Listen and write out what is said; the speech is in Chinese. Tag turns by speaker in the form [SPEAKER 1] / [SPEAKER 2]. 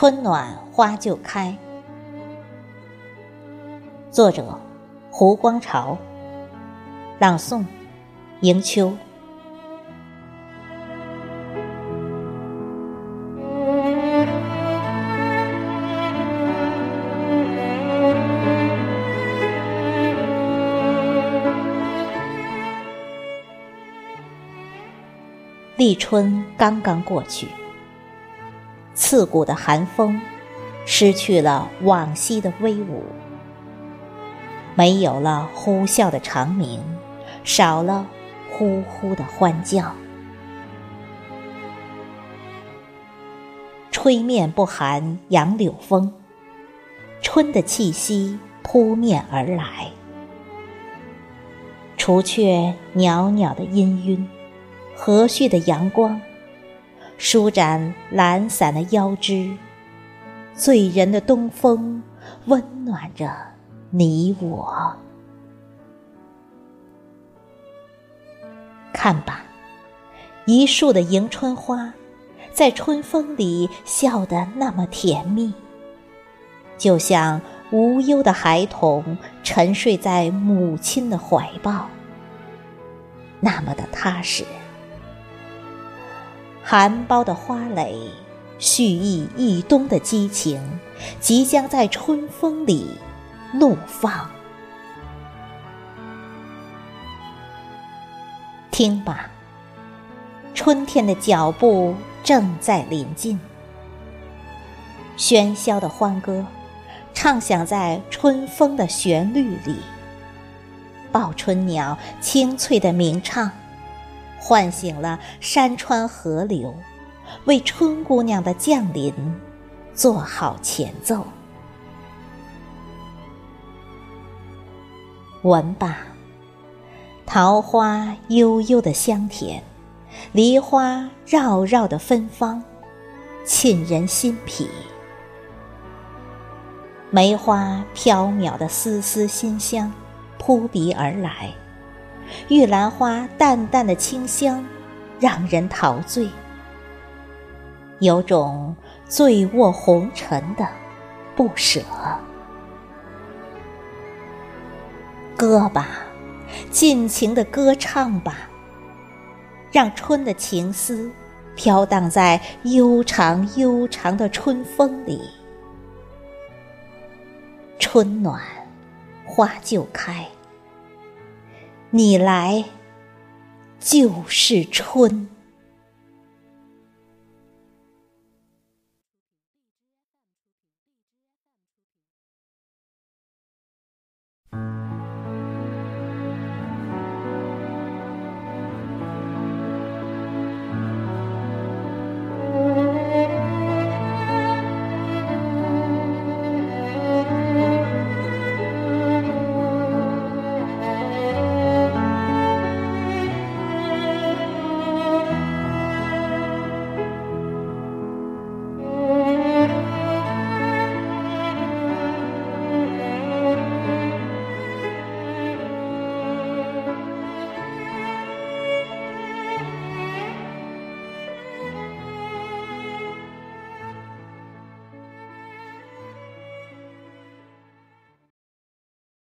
[SPEAKER 1] 春暖花就开。作者：胡光朝。朗诵：迎秋。立春刚刚过去。刺骨的寒风，失去了往昔的威武，没有了呼啸的长鸣，少了呼呼的欢叫。吹面不寒杨柳风，春的气息扑面而来，除却袅袅的氤氲，和煦的阳光。舒展懒散的腰肢，醉人的东风温暖着你我。看吧，一树的迎春花，在春风里笑得那么甜蜜，就像无忧的孩童沉睡在母亲的怀抱，那么的踏实。含苞的花蕾，蓄意一冬的激情，即将在春风里怒放。听吧，春天的脚步正在临近，喧嚣的欢歌，唱响在春风的旋律里。报春鸟清脆的鸣唱。唤醒了山川河流，为春姑娘的降临做好前奏。闻吧，桃花悠悠的香甜，梨花绕绕的芬芳，沁人心脾；梅花飘渺的丝丝馨香，扑鼻而来。玉兰花淡淡的清香，让人陶醉，有种醉卧红尘的不舍。歌吧，尽情的歌唱吧，让春的情思飘荡在悠长悠长的春风里。春暖花就开。你来，就是春。